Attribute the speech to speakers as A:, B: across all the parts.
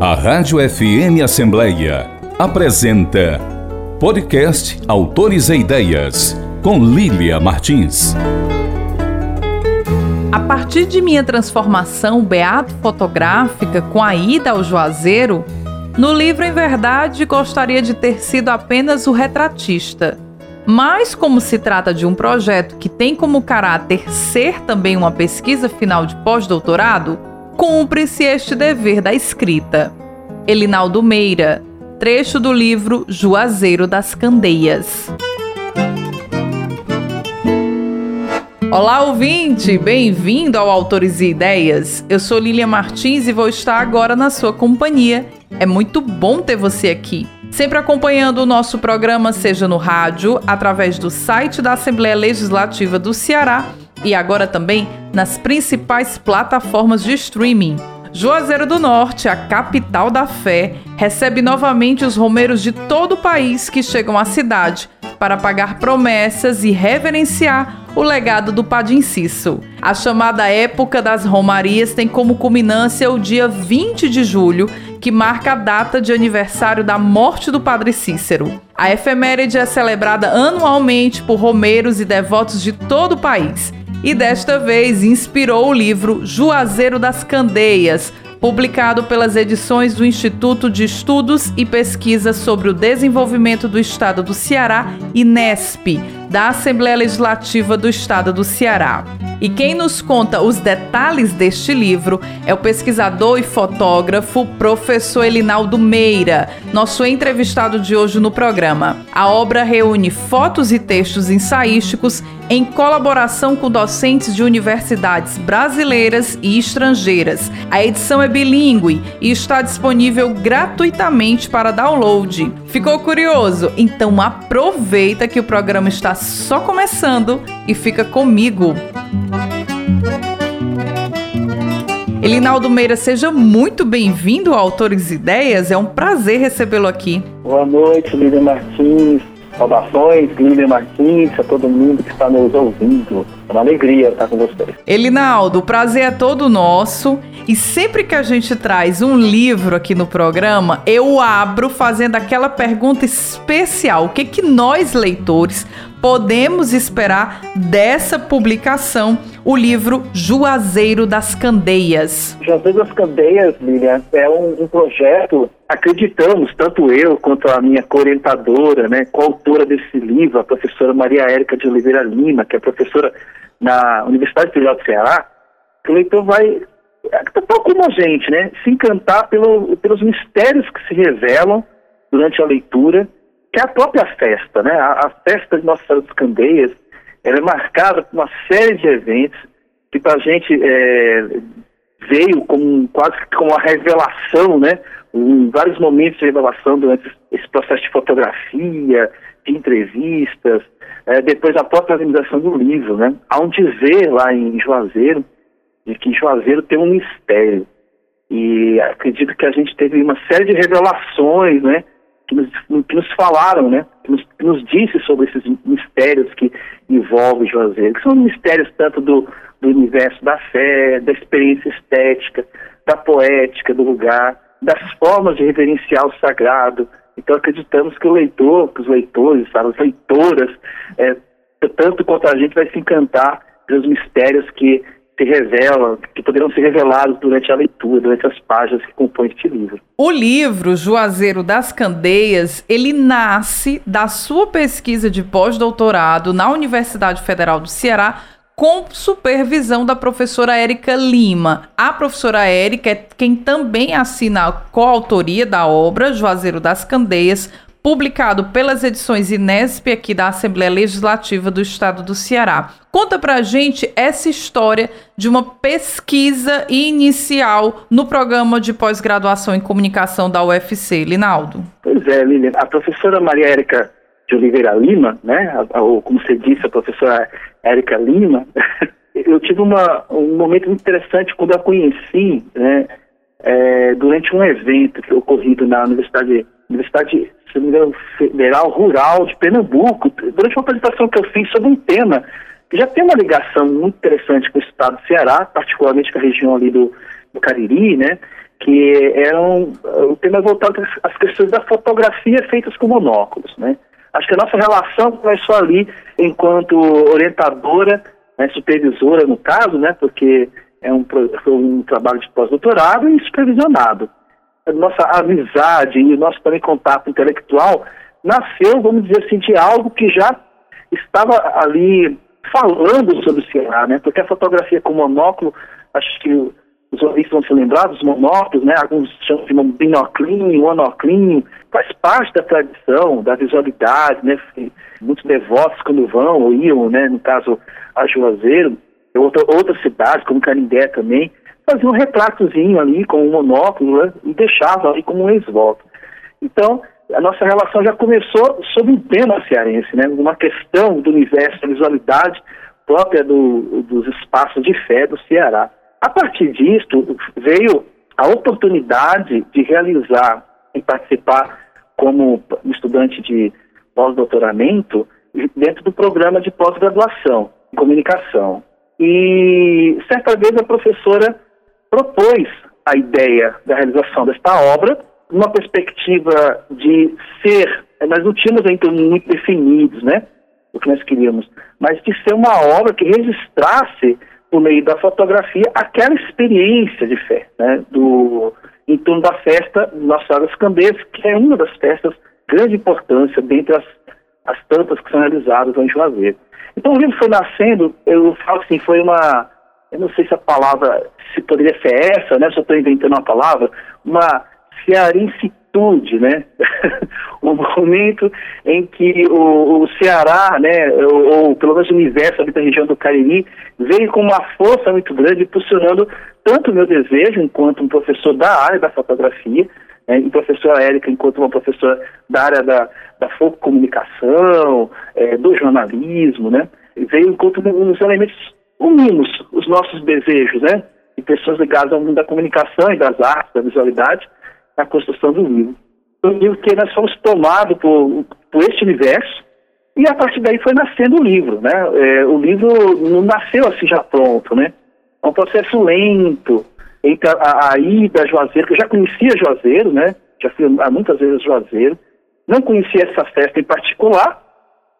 A: A Rádio FM Assembleia apresenta Podcast Autores e Ideias, com Lília Martins.
B: A partir de minha transformação beato-fotográfica com a ida ao Juazeiro, no livro Em Verdade gostaria de ter sido apenas o retratista. Mas, como se trata de um projeto que tem como caráter ser também uma pesquisa final de pós-doutorado, cumpre-se este dever da escrita. Elinaldo Meira, trecho do livro Juazeiro das Candeias. Olá, ouvinte! Bem-vindo ao Autores e Ideias. Eu sou Lilian Martins e vou estar agora na sua companhia. É muito bom ter você aqui. Sempre acompanhando o nosso programa, seja no rádio, através do site da Assembleia Legislativa do Ceará e agora também nas principais plataformas de streaming. Juazeiro do Norte, a capital da fé, recebe novamente os romeiros de todo o país que chegam à cidade para pagar promessas e reverenciar o legado do Padre Inciso. A chamada Época das Romarias tem como culminância o dia 20 de julho, que marca a data de aniversário da morte do Padre Cícero. A efeméride é celebrada anualmente por romeiros e devotos de todo o país e desta vez inspirou o livro Juazeiro das Candeias, publicado pelas edições do Instituto de Estudos e Pesquisas sobre o Desenvolvimento do Estado do Ceará, INESP, da Assembleia Legislativa do Estado do Ceará. E quem nos conta os detalhes deste livro é o pesquisador e fotógrafo professor Elinaldo Meira, nosso entrevistado de hoje no programa. A obra reúne fotos e textos ensaísticos em colaboração com docentes de universidades brasileiras e estrangeiras. A edição é bilíngue e está disponível gratuitamente para download. Ficou curioso? Então aproveita que o programa está só começando e fica comigo. Elinaldo Meira, seja muito bem-vindo ao Autores Ideias. É um prazer recebê-lo aqui.
C: Boa noite, Lídia Martins. Saudações, Lídia Martins, a todo mundo que está nos ouvindo. É uma alegria estar com vocês.
B: Elinaldo, o prazer é todo nosso. E sempre que a gente traz um livro aqui no programa, eu abro fazendo aquela pergunta especial: o que, que nós, leitores, podemos esperar dessa publicação, o livro Juazeiro das Candeias?
C: Juazeiro das Candeias, Lilian, é um, um projeto, acreditamos, tanto eu quanto a minha co-orientadora, né, coautora desse livro, a professora Maria Érica de Oliveira Lima, que é professora na Universidade Federal do Ceará, que o leitor vai, tal como a gente, né, se encantar pelo, pelos mistérios que se revelam durante a leitura que é a própria festa, né? A, a festa de Nossa Senhora dos Candeias, ela é marcada por uma série de eventos que para a gente é, veio como quase como uma revelação, né? Em vários momentos de revelação durante esse processo de fotografia, de entrevistas, é, depois a própria organização do livro, né? Há um dizer lá em Juazeiro de que Juazeiro tem um mistério e acredito que a gente teve uma série de revelações, né? Que nos, que nos falaram, né? Que nos, que nos, disse sobre esses mistérios que envolvem Juazeiro, que são mistérios tanto do, do universo da fé, da experiência estética, da poética do lugar, das formas de reverenciar o sagrado. Então acreditamos que o leitor, que os leitores, sabe, as leitoras, é, tanto quanto a gente vai se encantar pelos mistérios que se revelam, que poderão ser revelados durante a leitura, durante as páginas que compõem este livro.
B: O livro Juazeiro das Candeias, ele nasce da sua pesquisa de pós-doutorado na Universidade Federal do Ceará, com supervisão da professora Érica Lima. A professora Érica é quem também assina a coautoria da obra Juazeiro das Candeias, publicado pelas edições Inesp aqui da Assembleia Legislativa do Estado do Ceará. Conta pra gente essa história de uma pesquisa inicial no programa de pós-graduação em comunicação da UFC, Linaldo.
C: Pois é, Lilian. A professora Maria Érica de Oliveira Lima, né, ou como você disse, a professora Érica Lima, eu tive uma, um momento interessante quando a conheci, né, é, durante um evento que ocorrido na Universidade, Universidade se não engano, Federal Rural de Pernambuco, durante uma apresentação que eu fiz sobre um tema que já tem uma ligação muito interessante com o estado do Ceará, particularmente com a região ali do, do Cariri, né? que eram o tema voltado às questões da fotografia feitas com monóculos, né? Acho que a nossa relação começou ali enquanto orientadora, né, supervisora no caso, né, porque é um, um trabalho de pós-doutorado e supervisionado. Nossa amizade e o nosso também contato intelectual nasceu, vamos dizer assim, de algo que já estava ali falando sobre o Ceará, né, porque a fotografia com monóculo, acho que os ouvintes vão se lembrar dos monóculos, né? Alguns chamam de binoclinho, monoclinho, faz parte da tradição, da visualidade, né? Muitos devotos quando vão ou iam, né? No caso, a Juazeiro, outra, outras cidades, como Canindé também, faziam um retratozinho ali com um monóculo né? e deixavam ali como um ex-voto. Então, a nossa relação já começou sob um tema cearense, né? Uma questão do universo, da visualidade própria do, dos espaços de fé do Ceará. A partir disto, veio a oportunidade de realizar e participar como estudante de pós-doutoramento dentro do programa de pós-graduação em comunicação. E certa vez a professora propôs a ideia da realização desta obra numa perspectiva de ser, nós não tínhamos ainda muito definidos, né, o que nós queríamos, mas de ser uma obra que registrasse por meio da fotografia, aquela experiência de fé, né, do, em torno da festa Nossa Senhora das Candeias, que é uma das festas de grande importância dentre as, as tantas que são realizadas em Juazeiro. Então o livro foi nascendo, eu falo assim, foi uma, eu não sei se a palavra, se poderia ser essa, né, se eu estou inventando uma palavra, uma cearense atitude, né? o momento em que o, o Ceará, né, ou, ou, pelo menos o universo ali da região do Cariri, veio com uma força muito grande, impulsionando tanto o meu desejo, enquanto um professor da área da fotografia, né, e professora Érica, enquanto uma professora da área da, da comunicação, é, do jornalismo, né? Veio enquanto uns elementos unimos os nossos desejos, né? De pessoas ligadas ao mundo da comunicação e das artes, da visualidade, na construção do livro. Um livro que nós fomos tomados por, por este universo e a partir daí foi nascendo o livro, né? É, o livro não nasceu assim já pronto, né? É um processo lento entre a, a, ida a Juazeiro, que eu já conhecia Juazeiro, né? Já fui há muitas vezes Juazeiro. Não conhecia essa festa em particular,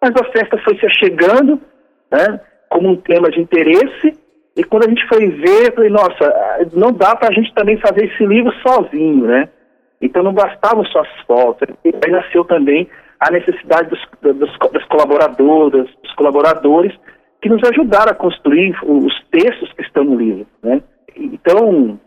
C: mas a festa foi se achegando, né? Como um tema de interesse e quando a gente foi ver, falei, nossa, não dá para a gente também fazer esse livro sozinho, né? Então não bastavam só as fotos, aí nasceu também a necessidade dos, dos, das colaboradoras, dos colaboradores, que nos ajudaram a construir os textos que estão no livro. Né? Então,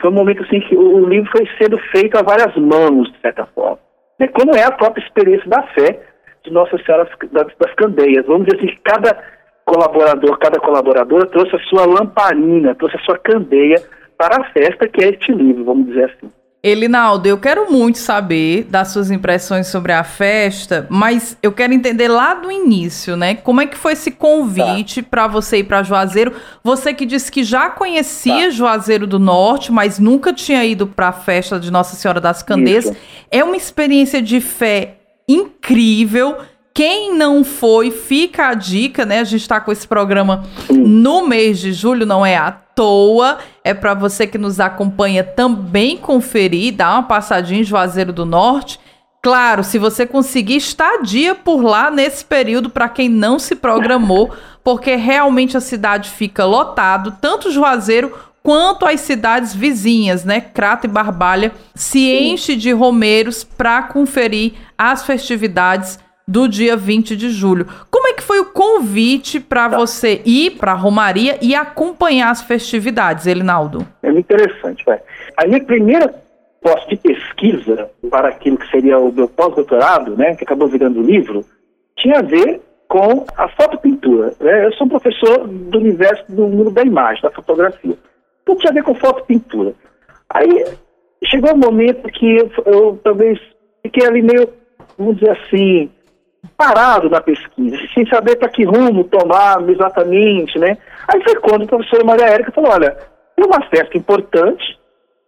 C: foi um momento assim que o livro foi sendo feito a várias mãos, de certa forma. Né? Como é a própria experiência da fé de Nossa Senhora das, das Candeias. Vamos dizer assim, que cada colaborador, cada colaboradora trouxe a sua lamparina, trouxe a sua candeia para a festa que é este livro, vamos dizer assim.
B: Elinaldo, eu quero muito saber das suas impressões sobre a festa, mas eu quero entender lá do início, né? Como é que foi esse convite tá. para você ir para Juazeiro? Você que disse que já conhecia tá. Juazeiro do Norte, mas nunca tinha ido para a festa de Nossa Senhora das Candeias. Isso. É uma experiência de fé incrível quem não foi, fica a dica, né? A gente está com esse programa no mês de julho, não é à toa. É para você que nos acompanha também conferir, dar uma passadinha em Juazeiro do Norte. Claro, se você conseguir estadia por lá nesse período para quem não se programou, porque realmente a cidade fica lotado, tanto Juazeiro quanto as cidades vizinhas, né? Crato e Barbalha se enche de romeiros para conferir as festividades do dia 20 de julho. Como é que foi o convite para tá. você ir para a Romaria e acompanhar as festividades, Elinaldo?
C: É muito interessante, vai. A minha primeira posse de pesquisa para aquilo que seria o meu pós-doutorado, né, que acabou virando livro, tinha a ver com a fotopintura. Né? Eu sou professor do universo do mundo da imagem, da fotografia. Então tinha a ver com fotopintura. Aí chegou um momento que eu, eu talvez fiquei ali meio, vamos dizer assim, parado na pesquisa, sem saber para que rumo tomar exatamente, né? Aí foi quando a professora Maria Érica falou, olha, tem uma festa importante,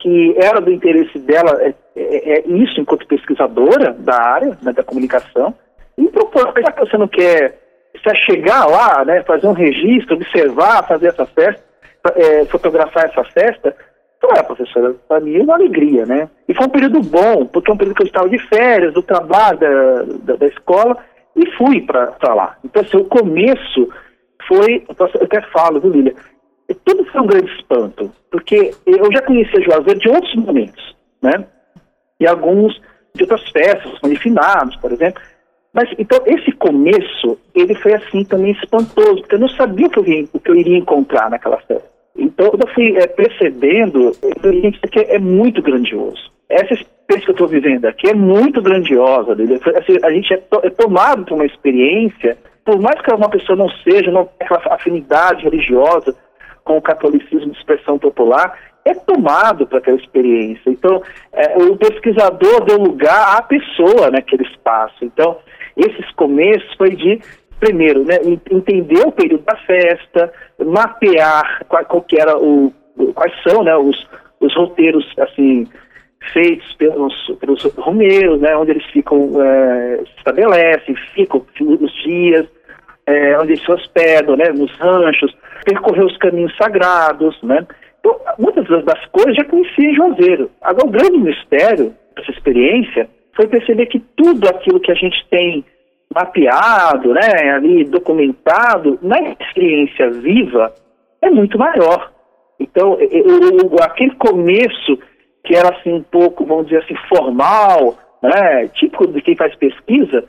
C: que era do interesse dela, é, é, é isso enquanto pesquisadora da área, né, da comunicação, e propôs, já que você não quer se chegar lá, né, fazer um registro, observar, fazer essa festa, é, fotografar essa festa, Então, é, professora, para mim é uma alegria, né? E foi um período bom, porque é um período que eu estava de férias, do trabalho, da, da, da escola, e fui para lá. Então, assim, o começo foi, eu até falo, viu, Lília? Tudo foi um grande espanto, porque eu já conhecia Juazeiro de outros momentos, né? E alguns de outras festas, finados, por exemplo. Mas, então, esse começo, ele foi assim também espantoso, porque eu não sabia o que eu, ia, o que eu iria encontrar naquela festa. Então, eu fui é, percebendo, aqui é muito grandioso. Essa experiência que eu estou vivendo aqui é muito grandiosa. Assim, a gente é, to, é tomado por uma experiência, por mais que uma pessoa não seja, não tenha aquela afinidade religiosa com o catolicismo de expressão popular, é tomado para aquela experiência. Então, é, o pesquisador deu lugar à pessoa naquele espaço. Então, esses começos foi de, primeiro, né, entender o período da festa, mapear qual, qual que era o, quais são né, os, os roteiros assim feitos pelos, pelos romeiros, né, onde eles ficam, é, se estabelecem, ficam os dias, é, onde eles se hospedam, né, nos ranchos, percorrer os caminhos sagrados, né. Então, muitas das coisas já conhecia em Juazeiro. Agora, o grande mistério dessa experiência foi perceber que tudo aquilo que a gente tem mapeado, né, ali documentado, na experiência viva, é muito maior. Então, eu, eu, aquele começo que era assim um pouco, vamos dizer assim, formal, né, típico de quem faz pesquisa,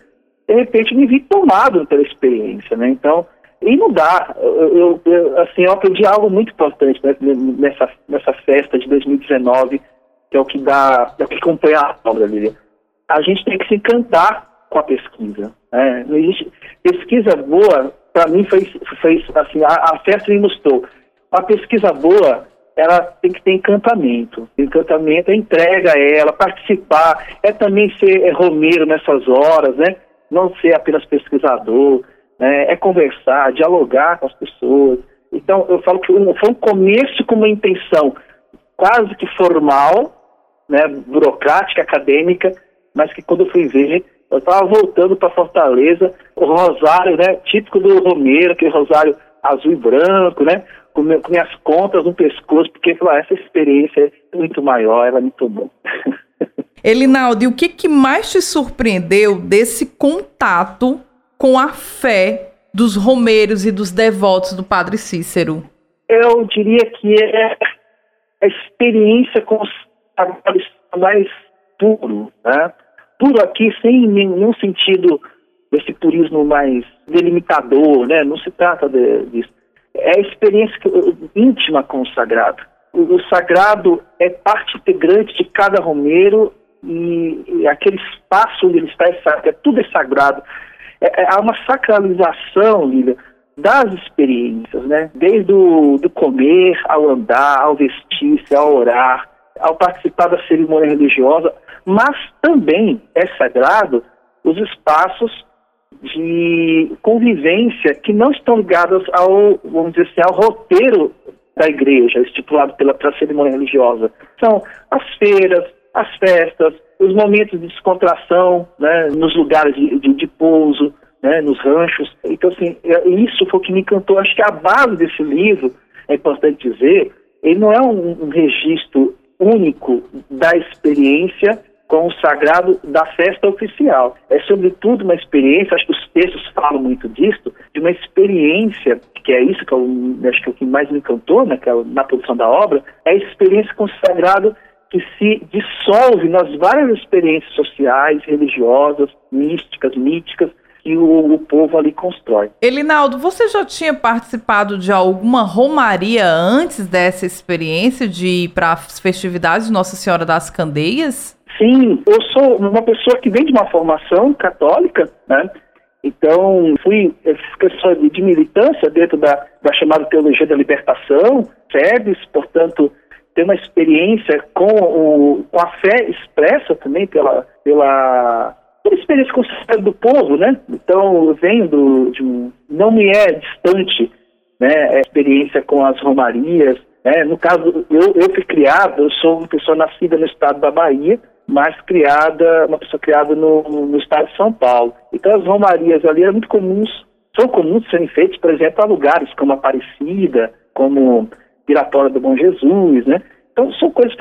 C: de repente me vi tomado pela experiência, né? Então, e não dá. Eu, eu, assim, eu aprendi algo muito importante né, nessa, nessa festa de 2019, que é o que dá, é o que acompanha a obra, Lilian a gente tem que se encantar com a pesquisa. Né? Existe pesquisa boa, para mim foi, foi assim, a, a festa me mostrou. A pesquisa boa, ela tem que ter encantamento. Encantamento é entrega a ela, participar, é também ser é, romeiro nessas horas, né? Não ser apenas pesquisador, né? é conversar, dialogar com as pessoas. Então, eu falo que foi um começo com uma intenção quase que formal, né, burocrática, acadêmica, mas que quando eu fui ver, eu estava voltando para Fortaleza, o rosário, né, típico do Romeiro, aquele rosário azul e branco, né, com, meu, com minhas contas no pescoço, porque falou, ah, essa experiência é muito maior, ela me tomou.
B: Elinaldo, e o que, que mais te surpreendeu desse contato com a fé dos romeiros e dos devotos do Padre Cícero?
C: Eu diria que é a experiência com os mais puro, né? Puro aqui sem nenhum sentido desse purismo mais delimitador, né? Não se trata de, disso. É a experiência íntima com o sagrado. O, sagrado é parte integrante de cada romeiro e, e, aquele espaço onde ele está é, é tudo é sagrado. É, é, há uma sacralização, Lília, das experiências, né? Desde o do comer, ao andar, ao vestir-se, ao orar, ao participar da cerimônia religiosa, mas também é sagrado os espaços de convivência que não estão ligados ao, vamos dizer assim, ao roteiro da igreja, estipulado pela, pela cerimônia religiosa. São as feiras, as festas, os momentos de descontração, né, nos lugares de, de, de pouso, né, nos ranchos. Então, assim, é, isso foi o que me encantou. Acho que a base desse livro, é importante dizer, ele não é um, um registro único da experiência com o sagrado da festa oficial. É, sobretudo, uma experiência, acho que os textos falam muito disso, de uma experiência, que é isso que eu acho que é o que mais me encantou naquela, na produção da obra, é a experiência com o sagrado que se dissolve nas várias experiências sociais, religiosas, místicas, míticas, que o, o, povo ali constrói.
B: Elinaldo, você já tinha participado de alguma romaria antes dessa experiência de ir para as festividades de Nossa Senhora das Candeias?
C: Sim, eu sou uma pessoa que vem de uma formação católica, né? Então, fui pessoa de, de militância dentro da, da chamada Teologia da Libertação, SEBS, portanto, ter uma experiência com, o, com a fé expressa também pela, pela, pela experiência com o do povo, né? Então, eu venho do, de um, não me é distante né, a experiência com as romarias, né? No caso, eu, eu fui criado, eu sou uma pessoa nascida no estado da Bahia, mas criada, uma pessoa criada no, no estado de São Paulo. Então as romarias ali eram muito comuns, são comuns serem feitas, por exemplo, a lugares como Aparecida, como Piratória do Bom Jesus, né? Então, são coisas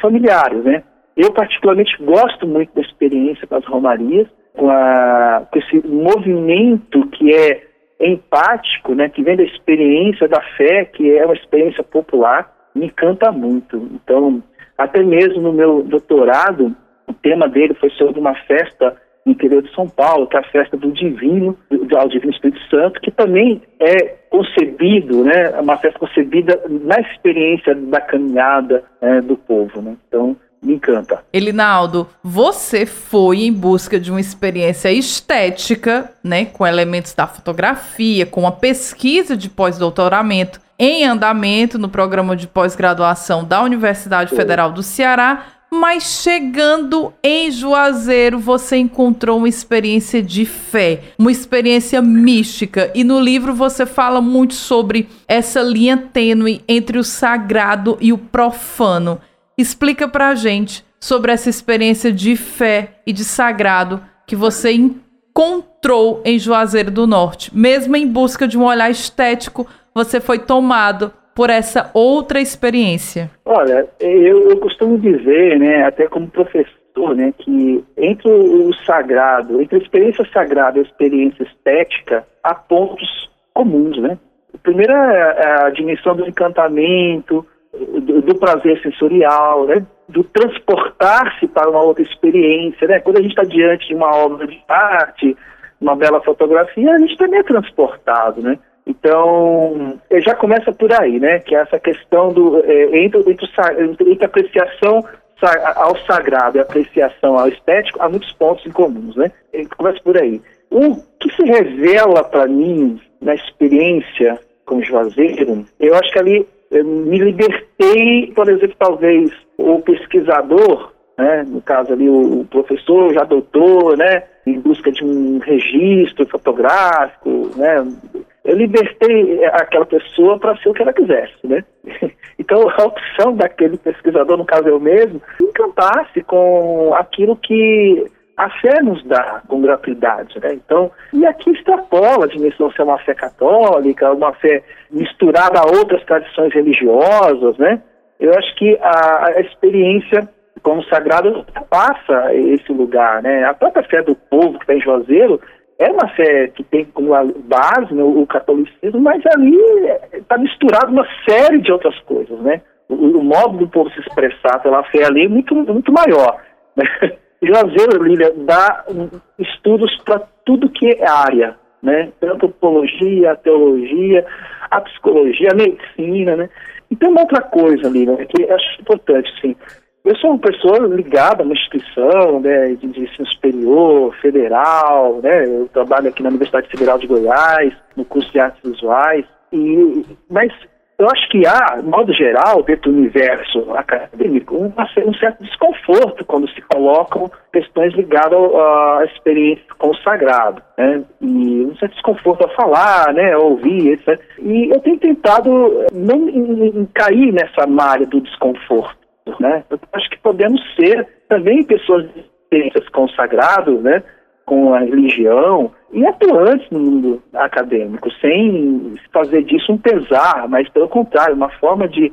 C: familiares, né? Eu, particularmente, gosto muito da experiência com as romarias, com, a, com esse movimento que é empático, né, que vem da experiência da fé, que é uma experiência popular, me encanta muito. Então, até mesmo no meu doutorado, o tema dele foi sobre uma festa no interior de São Paulo, que é a festa do Divino, do, Divino Espírito Santo, que também é concebido, né, uma festa concebida na experiência da caminhada né, do povo. Né? Então, me encanta.
B: Elinaldo, você foi em busca de uma experiência estética, né, com elementos da fotografia, com uma pesquisa de pós-doutoramento em andamento no programa de pós-graduação da Universidade Federal do Ceará, mas chegando em Juazeiro, você encontrou uma experiência de fé, uma experiência mística. E no livro você fala muito sobre essa linha tênue entre o sagrado e o profano. Explica pra gente sobre essa experiência de fé e de sagrado que você encontrou em Juazeiro do Norte. Mesmo em busca de um olhar estético, você foi tomado por essa outra experiência.
C: Olha, eu, eu costumo dizer, né, até como professor, né, que entre o sagrado, entre a experiência sagrada e a experiência estética, há pontos comuns, né? O primeiro é a dimensão do encantamento, do, do prazer sensorial, né? do transportar-se para uma outra experiência. Né? Quando a gente está diante de uma obra de arte, uma bela fotografia, a gente também é transportado. Né? Então, é, já começa por aí, né? que é essa questão do, é, entre, entre, entre apreciação ao sagrado e apreciação ao estético, há muitos pontos em comuns. Né? É, começa por aí. O que se revela para mim na experiência com Juazeiro, eu acho que ali me libertei, por exemplo, talvez o pesquisador, né, no caso ali o, professor já doutor, né, em busca de um registro fotográfico, né, eu libertei aquela pessoa para ser o que ela quisesse, né. Então a opção daquele pesquisador, no caso eu mesmo, encantasse com aquilo que a fé nos dá com gratuidade, né? Então, e aqui extrapola a dimensão ser uma fé católica, uma fé misturada a outras tradições religiosas, né? Eu acho que a, a experiência como sagrado passa esse lugar, né? A própria fé do povo que está em Juazeiro é uma fé que tem como base né, o catolicismo, mas ali está misturado uma série de outras coisas, né? O, o, modo do povo se expressar pela fé ali é muito, muito maior, né? Juazeiro, Lília, dá estudos para tudo que é área, né? Antropologia, a teologia, a psicologia, a medicina, né? E tem uma outra coisa, Lília, que acho importante, sim. Eu sou uma pessoa ligada a uma instituição né, de, ensino superior, federal, né? Eu trabalho aqui na Universidade Federal de Goiás, no curso de artes visuais, e, mas eu acho que há, de modo geral, dentro do universo acadêmico, um, um certo desconforto quando se colocam questões ligadas à experiência sagrado, né? E um certo desconforto a falar, né, a ouvir, etc. E eu tenho tentado não em, em cair nessa malha do desconforto, né? Eu acho que podemos ser também pessoas de experiências sagrado, né? com a religião e atuantes no mundo acadêmico, sem fazer disso um pesar, mas pelo contrário, uma forma de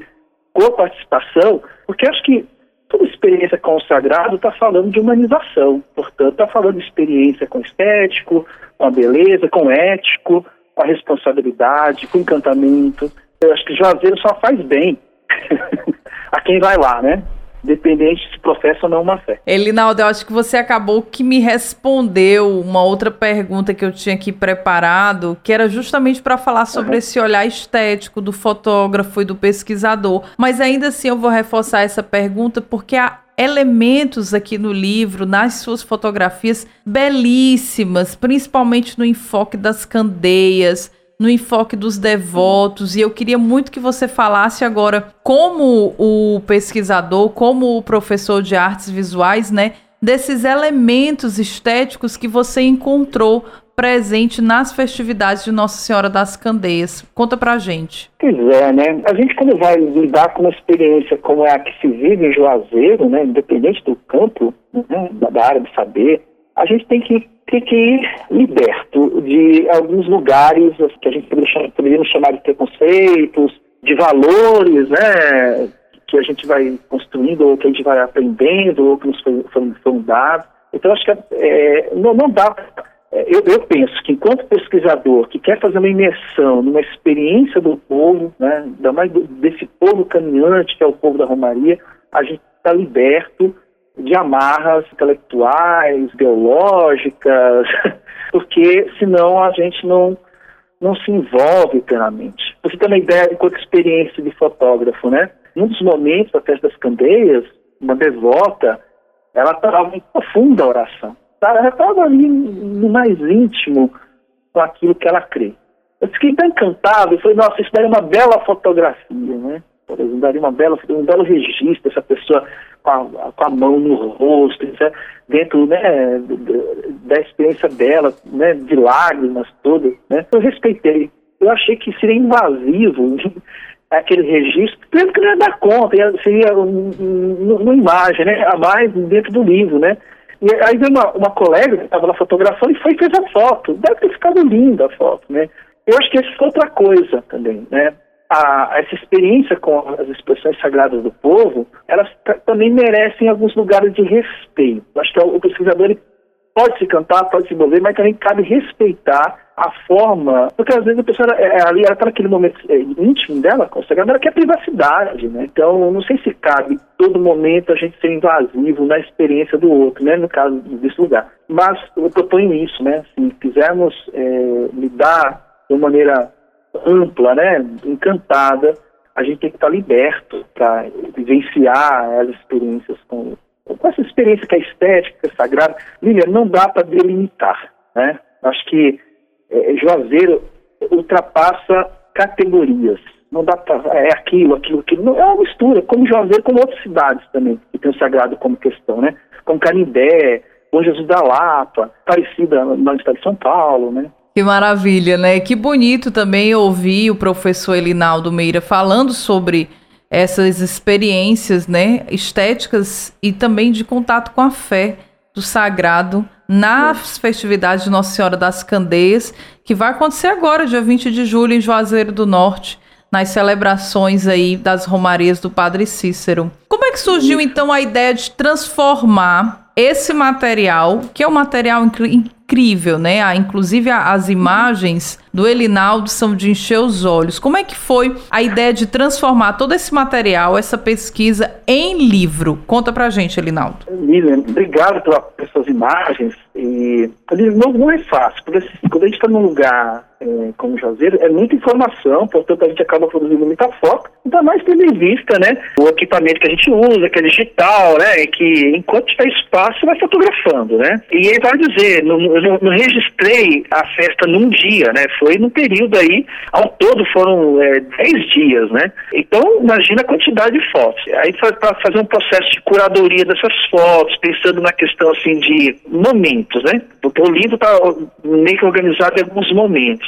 C: coparticipação, porque acho que toda experiência sagrado está falando de humanização, portanto, está falando de experiência com estético, com a beleza, com ético, com a responsabilidade, com encantamento. Eu acho que Juazeiro só faz bem a quem vai lá, né? dependente se professa ou não uma fé.
B: Elinaldo, eu acho que você acabou que me respondeu uma outra pergunta que eu tinha aqui preparado, que era justamente para falar sobre uhum. esse olhar estético do fotógrafo e do pesquisador. Mas ainda assim eu vou reforçar essa pergunta porque há elementos aqui no livro, nas suas fotografias belíssimas, principalmente no enfoque das candeias, no enfoque dos devotos, e eu queria muito que você falasse agora como o pesquisador, como o professor de artes visuais, né, desses elementos estéticos que você encontrou presente nas festividades de Nossa Senhora das Candeias. Conta pra gente.
C: Pois é, né? A gente quando vai lidar com uma experiência como é a que se vive em Juazeiro, né, independente do campo, né, da área de saber, a gente tem que tem que ir liberto de alguns lugares que a gente poderia chamar de preconceitos, de valores, né, que a gente vai construindo, ou que a gente vai aprendendo, ou que nos foi, foi. Então, acho que é, não, não dá. É, eu, eu, penso que, enquanto pesquisador que quer fazer uma imersão numa experiência do povo, né, ainda mais desse povo caminhante, que é o povo da Romaria, a gente está liberto de amarras intelectuais, biológicas, porque senão a gente não, não se envolve plenamente. Você tem uma ideia, enquanto experiência de fotógrafo, né? Num dos momentos da festa das candeias, uma devota, ela estava em profunda oração. Ela estava ali no mais íntimo com aquilo que ela crê. Eu fiquei tão encantado, eu falei, nossa, isso daí é uma bela fotografia, né? Por exemplo, daria uma bela, um belo registro, essa pessoa com a, com a mão no rosto, né? dentro né, da experiência dela, né, de lágrimas todas. Né? Eu respeitei. Eu achei que seria invasivo aquele registro, mesmo que não ia dar conta, ia, seria uma imagem, né, a mais dentro do livro, né. E aí veio uma, uma colega que estava lá fotografando e foi e fez a foto. Deve ter ficado linda a foto, né. Eu acho que isso é outra coisa também, né a, essa experiência com as expressões sagradas do povo, elas também merecem alguns lugares de respeito. Acho que o pesquisador pode se cantar, pode se envolver, mas também cabe respeitar a forma, porque às vezes a pessoa é, ali ela está naquele momento é, íntimo dela, sagrado, ela quer privacidade, né? Então, não sei se cabe todo momento a gente ser invasivo na experiência do outro, né? No caso desse lugar. Mas eu proponho isso, né? Se quisermos é, lidar de uma maneira ampla, né, encantada, a gente tem que estar liberto para vivenciar as experiências com, com essa experiência que é estética, é sagrada. Lilian, não dá para delimitar, né? Acho que é, Juazeiro ultrapassa categorias. Não dá para é aquilo, aquilo, aquilo. Não, é uma mistura, como Juazeiro, como outras cidades também que tem o sagrado como questão, né? Como Canindé, Bom Jesus da Lapa, Parecida no estado de São Paulo, né?
B: Que maravilha, né? Que bonito também ouvir o professor Elinaldo Meira falando sobre essas experiências, né, estéticas e também de contato com a fé do sagrado nas festividades de Nossa Senhora das Candeias, que vai acontecer agora, dia 20 de julho, em Juazeiro do Norte, nas celebrações aí das romarias do Padre Cícero. Como é que surgiu então a ideia de transformar esse material, que é um material incrível, né? Ah, inclusive as imagens do Elinaldo são de encher os olhos. Como é que foi a ideia de transformar todo esse material, essa pesquisa, em livro? Conta pra gente, Elinaldo.
C: Lilian, obrigado por essas imagens. E não, não é fácil, assim, quando a gente está num lugar é, como Juazeiro, é muita informação, portanto a gente acaba produzindo muita foto, ainda mais tendo em vista, né, o equipamento que a gente usa, que é digital, né, que enquanto tiver espaço, vai fotografando, né. E aí vai dizer, não, não, não, registrei a festa num dia, né, foi num período aí, ao todo foram é, 10 dias, né. Então, imagina a quantidade de fotos. Aí para fazer um processo de curadoria dessas fotos, pensando na questão, assim, de momento, momentos, né? Porque o livro está meio que organizado em alguns momentos.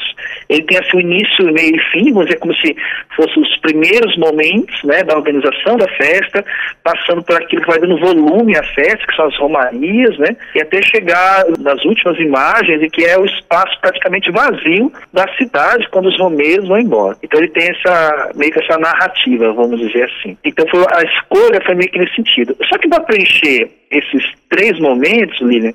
C: Ele tem assim o início, meio e fim, vamos dizer como se fossem os primeiros momentos, né, da organização da festa, passando por aquilo que vai dando volume à festa, que são as romarias, né? E até chegar nas últimas imagens, e que é o espaço praticamente vazio da cidade quando os romeiros vão embora. Então ele tem essa meio que essa narrativa, vamos dizer assim. Então foi, a escolha foi meio que nesse sentido. Só que para preencher esses três momentos, Lilian,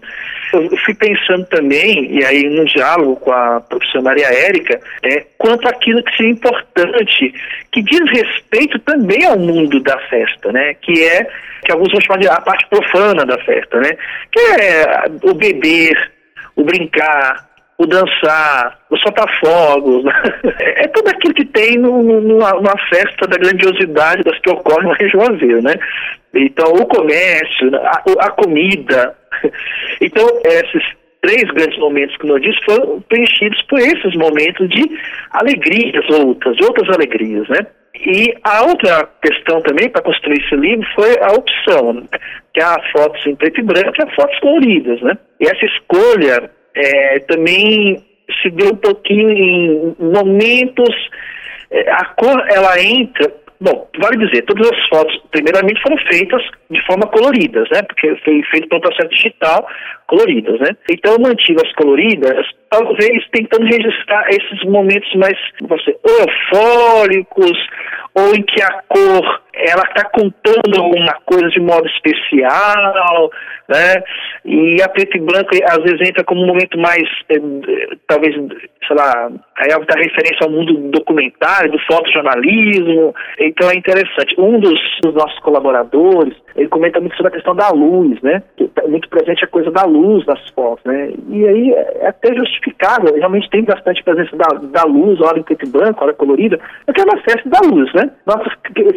C: eu fui pensando também, e aí no diálogo com a professora Maria Érica, é, quanto aquilo que seria importante, que diz respeito também ao mundo da festa, né? Que é, que alguns vão chamar de a parte profana da festa, né? Que é o beber, o brincar, o dançar, o soltar fogos, né? é tudo aquilo que tem no, numa, numa, festa da grandiosidade das que ocorrem no Juazeiro, né? Então, o comércio, a, a comida. Então, esses três grandes momentos que eu disse foram preenchidos por esses momentos de alegrias outras, de outras alegrias, né? E a outra questão também para construir esse livro foi a opção, né? que há fotos em preto e branco e há fotos coloridas, né? E essa escolha é, também se deu um pouquinho em momentos, é, a cor ela entra Bom, vale dizer, todas as fotos, primeiramente, foram feitas de forma coloridas, né? Porque foi feito pelo processo digital, coloridas, né? Então mantive as coloridas, talvez tentando registrar esses momentos mais, você, eufóricos, ou em que a cor ela está contando alguma coisa de modo especial, né? E a preto e branco às vezes entra como um momento mais, eh, talvez, sei lá, aí dá referência ao mundo documentário, do fotojornalismo, então é interessante. Um dos, dos, nossos colaboradores, ele comenta muito sobre a questão da luz, né? Tá muito presente a coisa da luz nas fotos, né? E aí é até justificável, realmente tem bastante presença da, da luz, hora em preto e branco, hora colorida, porque é uma festa da luz, né? Nossa, o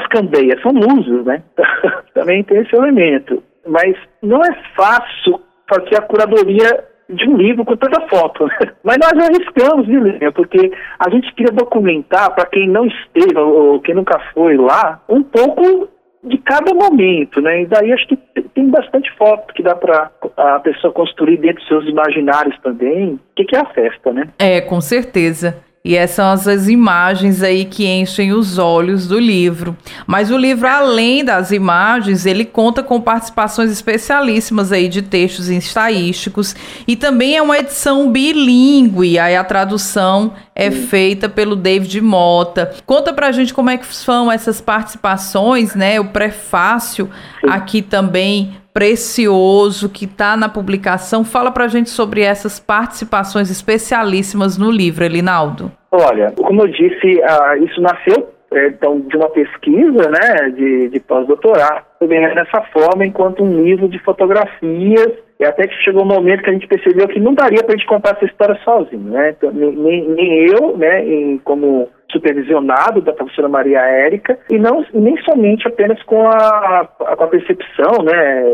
C: as candeias? São luzes, né? Também tem esse elemento mas não é fácil fazer a curadoria de um livro com tanta foto. Né? Mas nós arriscamos, viu, Porque a gente queria documentar, para quem não esteve ou quem nunca foi lá, um pouco de cada momento, né? E daí acho que tem bastante foto que dá para a pessoa construir dentro dos seus imaginários também. O que, que é a festa, né?
B: É, com certeza. E essas são as imagens aí que enchem os olhos do livro. Mas o livro, além das imagens, ele conta com participações especialíssimas aí de textos estatísticos e também é uma edição bilíngue. Aí a tradução é feita pelo David Mota. Conta pra gente como é que são essas participações, né? O prefácio aqui também precioso que está na publicação. Fala para a gente sobre essas participações especialíssimas no livro, Elinaldo.
C: Olha, como eu disse, uh, isso nasceu é, então, de uma pesquisa né, de, de pós-doutorado, também dessa forma, enquanto um livro de fotografias, e até que chegou um momento que a gente percebeu que não daria para a gente contar essa história sozinho, né? Então, nem, nem eu, né, em, como supervisionado da professora Maria Érica, e não nem somente apenas com a, a, com a percepção né,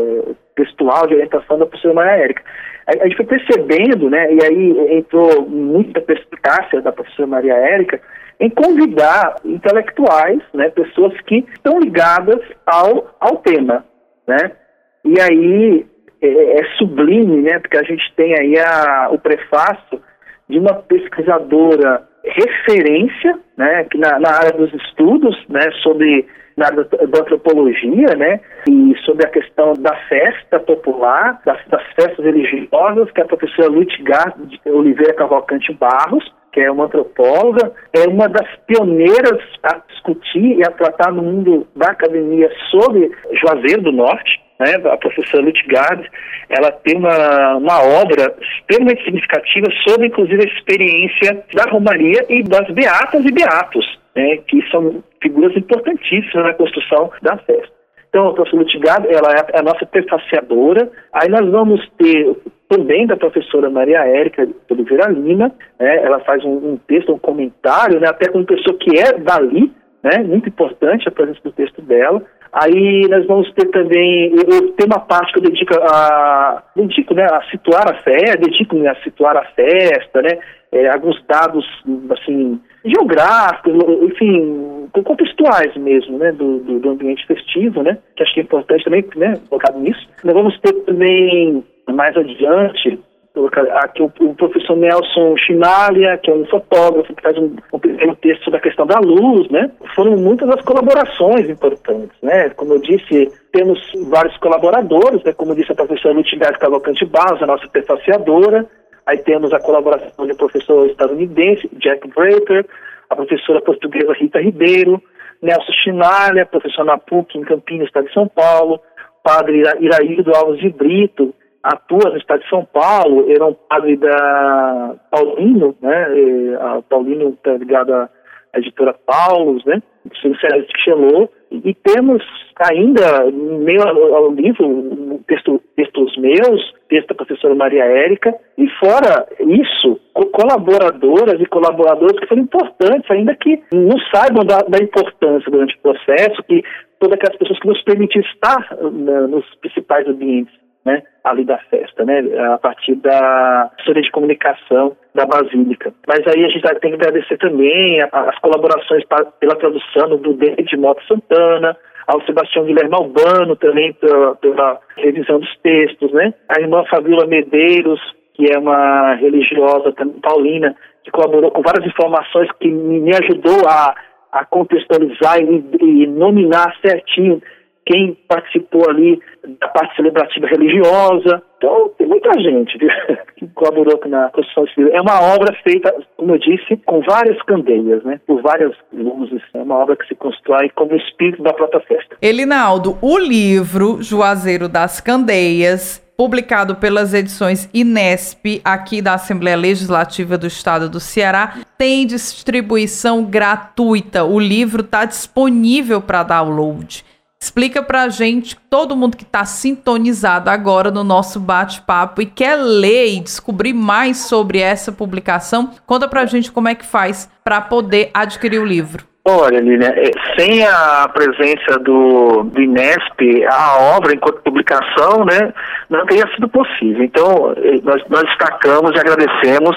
C: textual de orientação da professora Maria Érica. A, a, gente foi percebendo, né, e aí entrou muita perspicácia da professora Maria Érica, em convidar intelectuais, né, pessoas que estão ligadas ao, ao tema, né? E aí é, é sublime, né, porque a gente tem aí a, o prefácio de uma pesquisadora referência, né, que na, na área dos estudos, né, sobre na área da, antropologia, né, e sobre a questão da festa popular, das, das festas religiosas, que é a professora Lutgar Oliveira Cavalcante Barros, que é uma antropóloga, é uma das pioneiras a discutir e a tratar no mundo da academia sobre Juazeiro do Norte, né, a professora Lutgard, ela tem uma, uma obra extremamente significativa sobre, inclusive, a experiência da Romaria e das beatas e beatos, né, que são figuras importantíssimas na construção da festa. Então, a professora Lutgard, ela é a nossa prefaciadora. Aí nós vamos ter também da professora Maria Érica Oliveira Lima, né, ela faz um, um, texto, um comentário, né, até com uma pessoa que é dali, né, muito importante a presença do texto dela. Aí nós vamos ter também, eu tenho uma parte que eu dedico a, dedico, né, a situar a festa, dedico-me a situar a festa, né, é, alguns dados, assim, geográficos, enfim, contextuais mesmo, né, do, do, do, ambiente festivo, né, que acho que é importante também, né, focado nisso. Nós vamos ter também, mais adiante, aqui o, o, professor Nelson Chinalia, que é um fotógrafo que faz um, um texto sobre a questão da luz, né? Foram muitas as colaborações importantes, né? Como eu disse, temos vários colaboradores, né? Como disse a professora Lutgard Cavalcante Barros, a nossa prefaciadora, aí temos a colaboração do professor estadunidense Jack Draper, a professora portuguesa Rita Ribeiro, Nelson Chinalia, professor na PUC em Campinas, estado de São Paulo, padre Iraído Alves de Brito, atua no estado de São Paulo, era um padre da Paulino, né? A Paulino está ligado à editora Paulos, né? O Célio Chelot, e temos ainda, meio ao livro, texto, textos meus, texto da professora Maria Érica, e fora isso, colaboradoras e colaboradores que foram importantes, ainda que não saibam da, da importância durante o processo, que todas aquelas pessoas que nos permitiram estar né, nos principais ambientes né, ali da festa, né, a partir da história de comunicação da Basílica. Mas aí a gente tem que agradecer também as colaborações pela tradução do David Mota Santana, ao Sebastião Guilherme Albano também pela, pela revisão dos textos, né, a irmã Fabiola Medeiros, que é uma religiosa paulina, que colaborou com várias informações que me ajudou a, a contextualizar e, e nominar certinho quem participou ali da parte celebrativa religiosa. Então, tem muita gente viu, que colaborou na construção desse livro. É uma obra feita, como eu disse, com várias candeias, né? Por várias luzes. É uma obra que se constrói como o espírito da própria festa.
B: Elinaldo, o livro Juazeiro das Candeias publicado pelas edições Inesp, aqui da Assembleia Legislativa do Estado do Ceará, tem distribuição gratuita. O livro está disponível para download. Explica para a gente, todo mundo que está sintonizado agora no nosso bate-papo e quer ler e descobrir mais sobre essa publicação, conta para a gente como é que faz para poder adquirir o livro.
C: Olha, Lilian, é, sem a presença do, do Inesp, a obra, enquanto publicação, né, não teria sido possível. Então, eh, nós, nós destacamos e agradecemos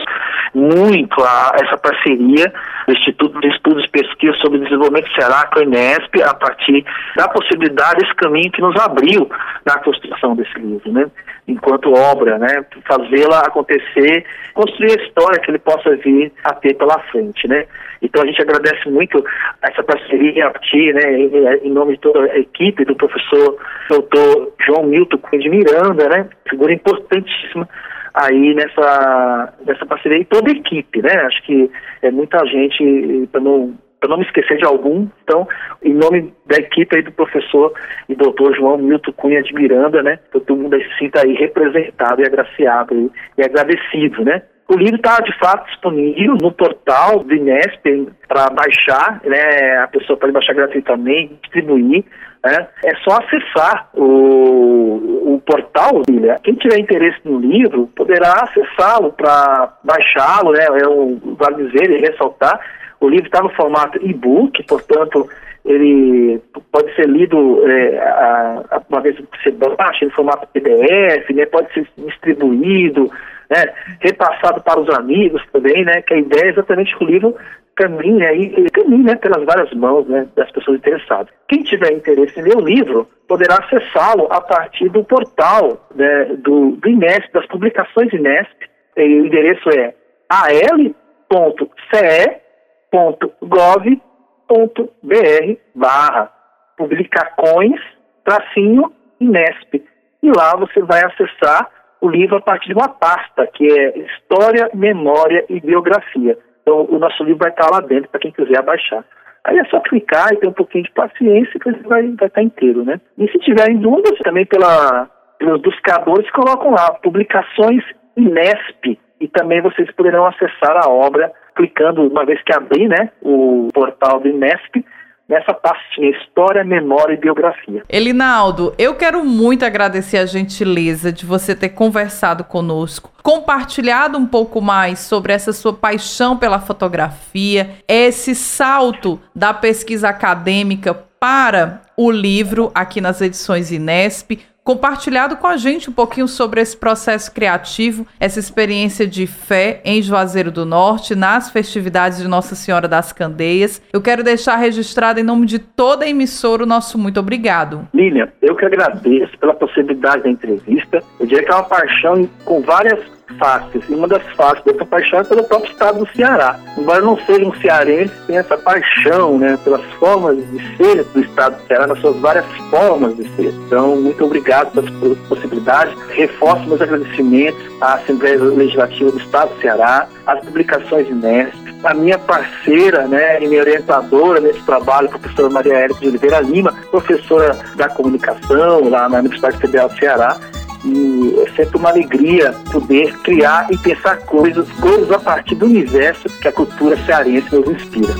C: muito a essa parceria do Instituto de Estudos e Pesquisa sobre Desenvolvimento Ceará com o Inesp, a partir da possibilidade, desse caminho que nos abriu na construção desse livro, né? enquanto obra, né? fazê-la acontecer, construir a história que ele possa vir a ter pela frente. Né? Então a gente agradece muito essa parceria aqui, né, em, nome de toda a equipe do professor doutor João Milton Cunha de Miranda, né, figura importantíssima aí nessa, nessa parceria e toda a equipe, né? Acho que é muita gente, para não, não me esquecer de algum, então, em nome da equipe aí do professor e doutor João Milton Cunha de Miranda, né? Todo mundo se sinta aí representado e agraciado e agradecido, né? O livro está de fato disponível no portal do Inesp para baixar, né? A pessoa pode baixar gratuitamente, distribuir. Né? É só acessar o, o portal. Né? Quem tiver interesse no livro poderá acessá-lo para baixá-lo, né? É um, vale dizer e ressaltar. O livro está no formato e-book, portanto, ele pode ser lido é, a, a, uma vez que você baixa em formato PDF, né? Pode ser distribuído né, repassado para os amigos também, né, que a ideia é exatamente que o livro caminhe aí, caminhe né, pelas várias mãos né, das pessoas interessadas. Quem tiver interesse em ler o livro poderá acessá-lo a partir do portal né, do, do Inesp, das publicações Inesp. O endereço é al.ce.gov.br barra publicações tracinho Inesp. E lá você vai acessar o livro a partir de uma pasta, que é História, Memória e Biografia. Então, o nosso livro vai estar lá dentro para quem quiser baixar. Aí é só clicar e ter um pouquinho de paciência que ele vai, vai estar inteiro, né? E se tiverem dúvidas, também pela, pelos buscadores, colocam lá, publicações Inesp, e também vocês poderão acessar a obra clicando, uma vez que abrir, né, o portal do Inesp, nessa pastinha História, Memória e Biografia.
B: Elinaldo, eu quero muito agradecer a gentileza de você ter conversado conosco, compartilhado um pouco mais sobre essa sua paixão pela fotografia, esse salto da pesquisa acadêmica para o livro aqui nas edições Inesp, compartilhado com a gente um pouquinho sobre esse processo criativo, essa experiência de fé em Juazeiro do Norte, nas festividades de Nossa Senhora das Candeias. Eu quero deixar registrado em nome de toda a emissora o nosso muito obrigado.
C: Lilian, eu que agradeço pela possibilidade da entrevista. Eu diria que é uma paixão com várias faces. E uma das faces dessa paixão é pelo próprio estado do Ceará. Embora não seja um cearense, tem essa paixão né, pelas formas de ser do estado do Ceará, nas suas várias formas de ser. Então, muito obrigado pelas possibilidades. Reforço meus agradecimentos à Assembleia Legislativa do Estado do Ceará, às publicações Inesp, a minha parceira né, e minha orientadora nesse trabalho, a professora Maria Érica de Oliveira Lima, professora da comunicação lá na Universidade Federal do Ceará, e é sempre uma alegria poder criar e pensar coisas, coisas a partir do universo que a cultura cearense nos inspira.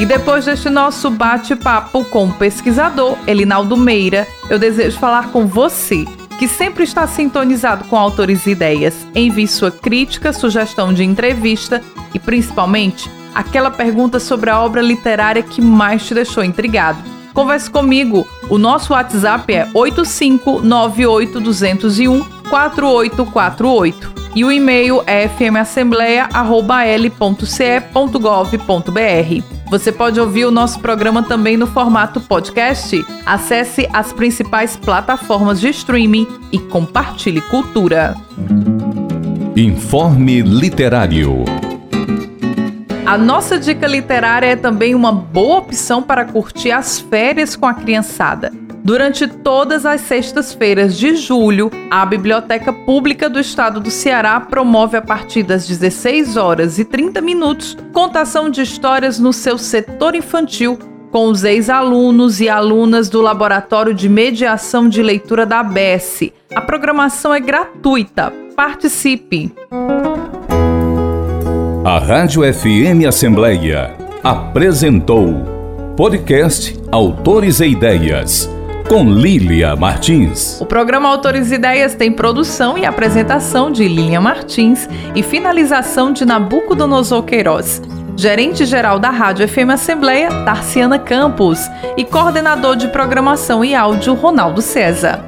B: E depois deste nosso bate-papo com o pesquisador Elinaldo Meira, eu desejo falar com você, que sempre está sintonizado com autores e ideias. Envie sua crítica, sugestão de entrevista e, principalmente, aquela pergunta sobre a obra literária que mais te deixou intrigado. Converse comigo. O nosso WhatsApp é 8598201 4848 e o e-mail é fmassembleia.l.ce.gov.br. Você pode ouvir o nosso programa também no formato podcast. Acesse as principais plataformas de streaming e compartilhe cultura.
A: Informe Literário.
B: A nossa dica literária é também uma boa opção para curtir as férias com a criançada. Durante todas as sextas-feiras de julho, a Biblioteca Pública do Estado do Ceará promove a partir das 16 horas e 30 minutos contação de histórias no seu setor infantil com os ex-alunos e alunas do Laboratório de Mediação de Leitura da ABS. A programação é gratuita. Participe!
A: A Rádio FM Assembleia apresentou podcast Autores e Ideias com Lília Martins.
B: O programa Autores e Ideias tem produção e apresentação de Lília Martins e finalização de Nabucodonosor Queiroz. Gerente-geral da Rádio FM Assembleia, Tarciana Campos, e coordenador de programação e áudio, Ronaldo César.